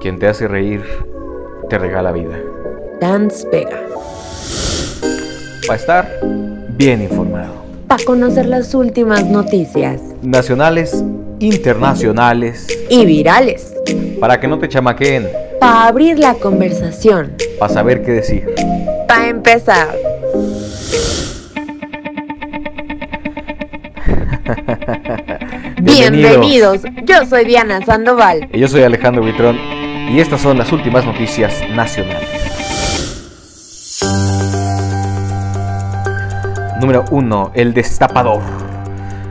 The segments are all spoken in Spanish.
Quien te hace reír, te regala vida. Dance Vega. Para estar bien informado. Para conocer las últimas noticias. Nacionales, internacionales. Y virales. Para que no te chamaqueen. Para abrir la conversación. Para saber qué decir. Para empezar. Bienvenidos. Yo soy Diana Sandoval. Y yo soy Alejandro Vitrón. Y estas son las últimas noticias nacionales. Número 1. El destapador.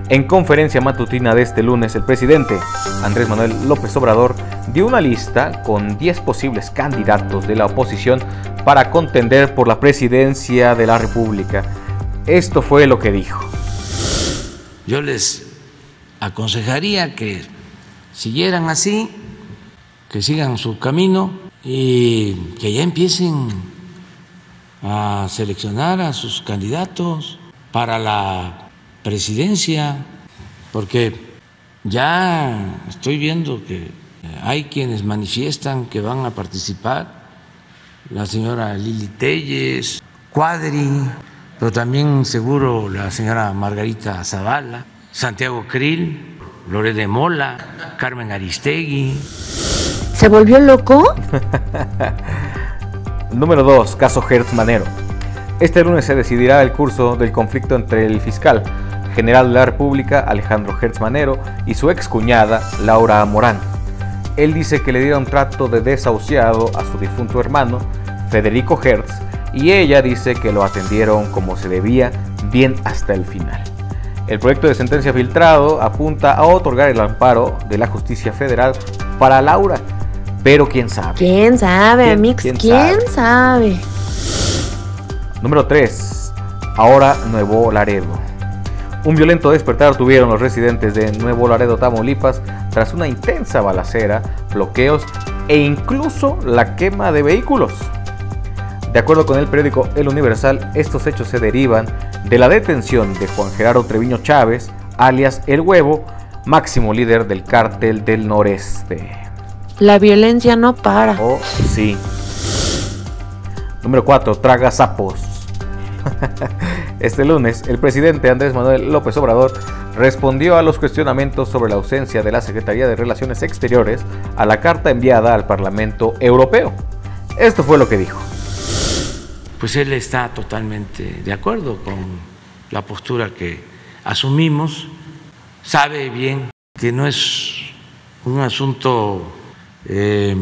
En conferencia matutina de este lunes, el presidente Andrés Manuel López Obrador dio una lista con 10 posibles candidatos de la oposición para contender por la presidencia de la República. Esto fue lo que dijo. Yo les aconsejaría que siguieran así, que sigan su camino y que ya empiecen a seleccionar a sus candidatos para la presidencia, porque ya estoy viendo que hay quienes manifiestan que van a participar, la señora Lili Telles, Cuadri, pero también seguro la señora Margarita Zavala, Santiago Krill, Lore de Mola, Carmen Aristegui. ¿Se volvió loco? Número 2. Caso Hertz Manero. Este lunes se decidirá el curso del conflicto entre el fiscal general de la República, Alejandro Hertz Manero, y su ex cuñada, Laura Morán. Él dice que le dieron trato de desahuciado a su difunto hermano, Federico Hertz, y ella dice que lo atendieron como se debía, bien hasta el final. El proyecto de sentencia filtrado apunta a otorgar el amparo de la justicia federal para Laura, pero quién sabe. ¿Quién sabe, Mix? ¿Quién, sabe? Número 3. Ahora Nuevo Laredo. Un violento despertar tuvieron los residentes de Nuevo Laredo, Tamaulipas, tras una intensa balacera, bloqueos e incluso la quema de vehículos. De acuerdo con el periódico El Universal, estos hechos se derivan de la detención de Juan Gerardo Treviño Chávez, alias El Huevo, máximo líder del cártel del noreste. La violencia no para. Oh, sí. Número 4. Traga sapos. Este lunes, el presidente Andrés Manuel López Obrador respondió a los cuestionamientos sobre la ausencia de la Secretaría de Relaciones Exteriores a la carta enviada al Parlamento Europeo. Esto fue lo que dijo. Pues él está totalmente de acuerdo con la postura que asumimos. Sabe bien que no es un asunto eh,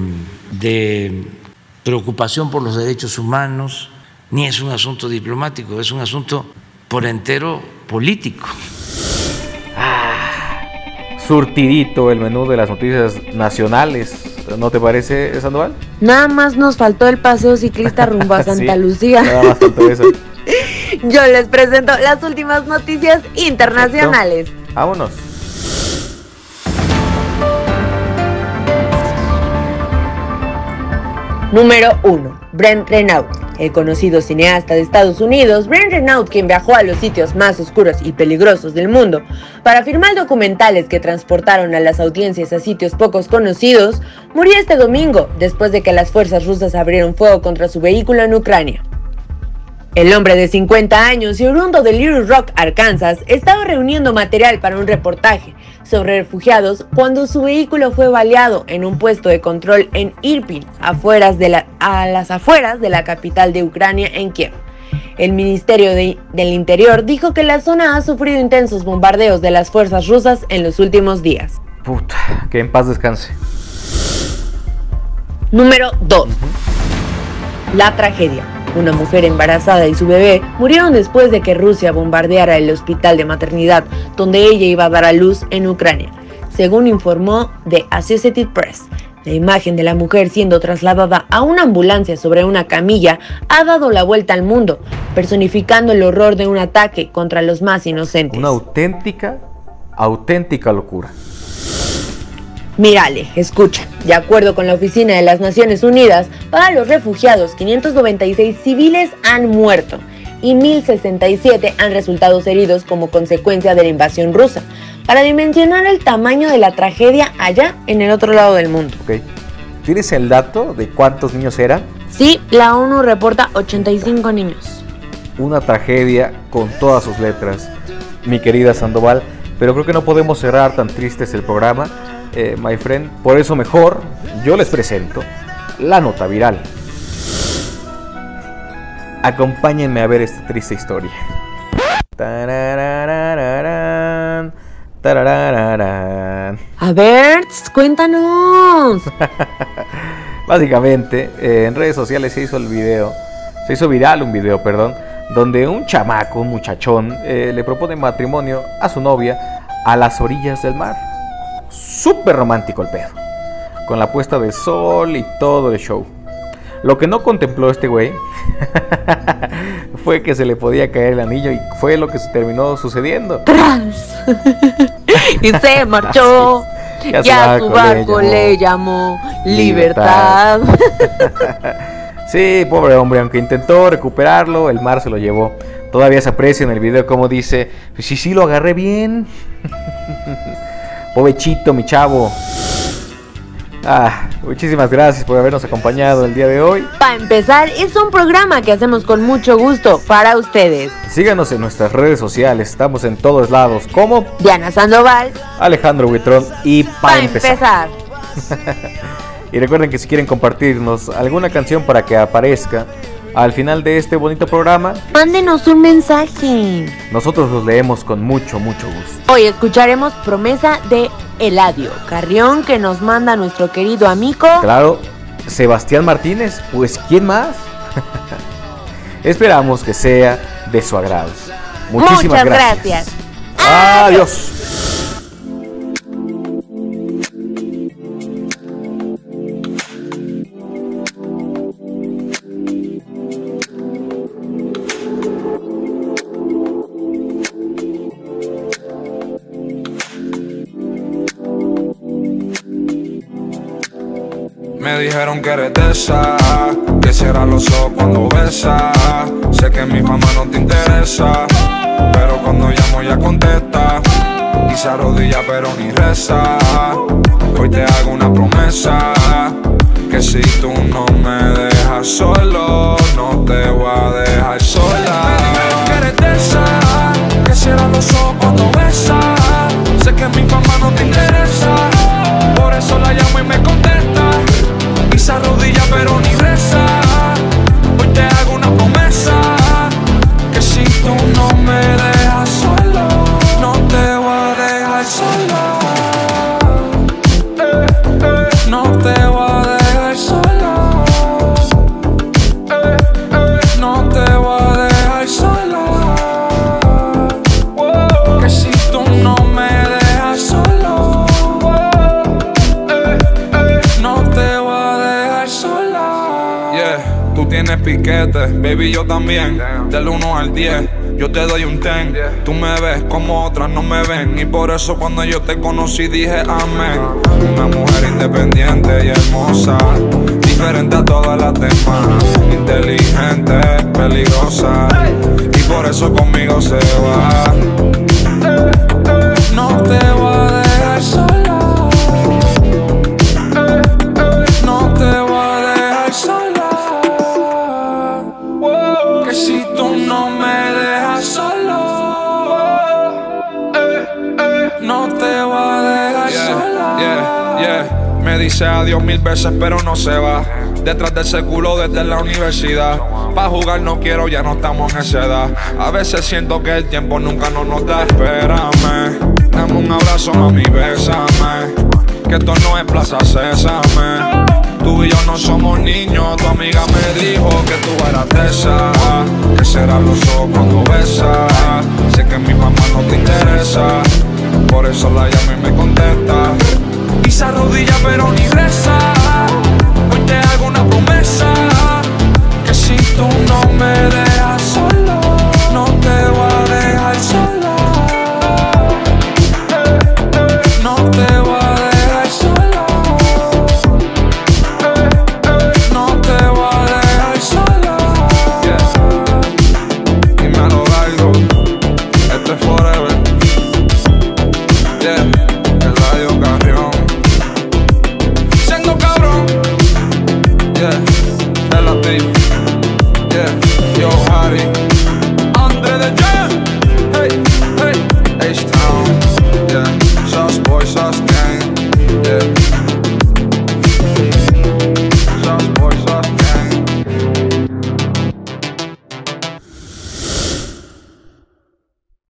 de preocupación por los derechos humanos, ni es un asunto diplomático, es un asunto por entero político. Ah, surtidito el menú de las noticias nacionales. ¿No te parece, Sandoval? Nada más nos faltó el paseo ciclista rumbo a Santa Sí, Lucía. Nada más faltó eso. Yo les presento las últimas noticias internacionales. Vámonos. Número 1. Brent Renaud. El conocido cineasta de Estados Unidos, Brent Renaud, quien viajó a los sitios más oscuros y peligrosos del mundo para filmar documentales que transportaron a las audiencias a sitios pocos conocidos, murió este domingo después de que las fuerzas rusas abrieron fuego contra su vehículo en Ucrania. El hombre de 50 años y oriundo de Little Rock, Arkansas, estaba reuniendo material para un reportaje sobre refugiados cuando su vehículo fue baleado en un puesto de control en Irpin, afueras de la- a las afueras de la capital de Ucrania, en Kiev. El Ministerio de- del Interior dijo que la zona ha sufrido intensos bombardeos de las fuerzas rusas en los últimos días. Puta, que en paz descanse. Número 2. La tragedia. Una mujer embarazada y su bebé murieron después de que Rusia bombardeara el hospital de maternidad donde ella iba a dar a luz en Ucrania, según informó The Associated Press. La imagen de la mujer siendo trasladada a una ambulancia sobre una camilla ha dado la vuelta al mundo, personificando el horror de un ataque contra los más inocentes. Una auténtica, auténtica locura. Mírale, escucha. De acuerdo con la Oficina de las Naciones Unidas para los Refugiados, 596 civiles han muerto y 1.067 han resultado heridos como consecuencia de la invasión rusa, para dimensionar el tamaño de la tragedia allá en el otro lado del mundo. ¿Tienes el dato de cuántos niños eran? Sí, la ONU reporta 85 niños. Una tragedia con todas sus letras, mi querida Sandoval, pero creo que no podemos cerrar tan tristes el programa, eh, my friend. Por eso mejor yo les presento la nota viral. Acompáñenme a ver esta triste historia. A ver, cuéntanos. Básicamente, eh, en redes sociales se hizo el video, se hizo viral un video, perdón, donde un chamaco, un muchachón, eh, le propone matrimonio a su novia a las orillas del mar. Súper romántico el pedo, con la puesta de sol y todo el show. Lo que no contempló este güey fue que se le podía caer el anillo y fue lo que se terminó sucediendo. y se marchó. Ya, su barco le llamó, libertad. sí, pobre hombre, aunque intentó recuperarlo, el mar se lo llevó. Todavía se aprecia en el video como dice, pues sí, sí, lo agarré bien. Pobechito, mi chavo. Ah, muchísimas gracias por habernos acompañado el día de hoy. Para empezar, es un programa que hacemos con mucho gusto para ustedes. Síganos en nuestras redes sociales, estamos en todos lados como Diana Sandoval, Alejandro Huitrón y para empezar. y recuerden que si quieren compartirnos alguna canción para que aparezca al final de este bonito programa, mándenos un mensaje. Nosotros los leemos con mucho, mucho gusto. Hoy escucharemos Promesa de Eladio Carrión que nos manda nuestro querido amigo. Claro, Sebastián Martínez, pues ¿quién más? Esperamos que sea de su agrado. Muchísimas Muchas gracias. Adiós. Dijeron que eres de esa. Que cierra los ojos cuando besa. Sé que mi fama no te interesa Pero cuando llamo ya contesta. Y se arrodilla pero ni reza. Hoy te hago una promesa Que si tú no me dejas solo No te voy a dejar sola. Me dijeron que eres de Que cierra los ojos cuando besa. Sé que mi fama no te interesa piquete, baby, yo también. Del 1 al 10, yo te doy un 10. Tú me ves como otras no me ven. Y por eso cuando yo te conocí dije amén. Una mujer independiente y hermosa. Diferente a todas las demás. Inteligente, peligrosa. Y por eso conmigo se va. No te voy dice adiós mil veces, pero no se va. Detrás de ese culo desde la universidad. Pa' jugar no quiero, ya no estamos en esa edad. A veces siento que el tiempo nunca nos, nos da. Espérame, dame un abrazo, mami, bésame. Que esto no es plaza, césame. Tú y yo no somos niños, tu amiga me dijo que tú eras de esa. Que serán los ojos cuando besas. Sé que mi mamá no te interesa, por eso la llamo y me contesta se arrodilla pero ni reza.